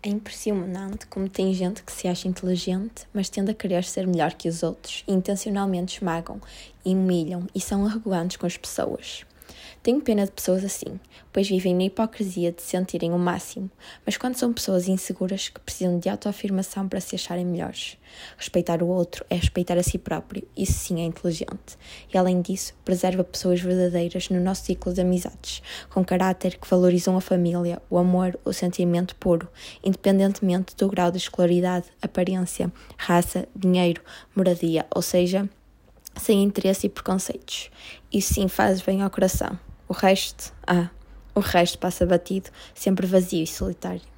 É impressionante como tem gente que se acha inteligente, mas tende a querer ser melhor que os outros e intencionalmente esmagam, humilham e são arrogantes com as pessoas. Tenho pena de pessoas assim, pois vivem na hipocrisia de se sentirem o máximo, mas quando são pessoas inseguras que precisam de autoafirmação para se acharem melhores. Respeitar o outro é respeitar a si próprio, isso sim é inteligente. E além disso, preserva pessoas verdadeiras no nosso ciclo de amizades, com caráter que valorizam a família, o amor, o sentimento puro, independentemente do grau de escolaridade, aparência, raça, dinheiro, moradia, ou seja, sem interesse e preconceitos. Isso sim faz bem ao coração. O resto, ah, o resto passa batido, sempre vazio e solitário.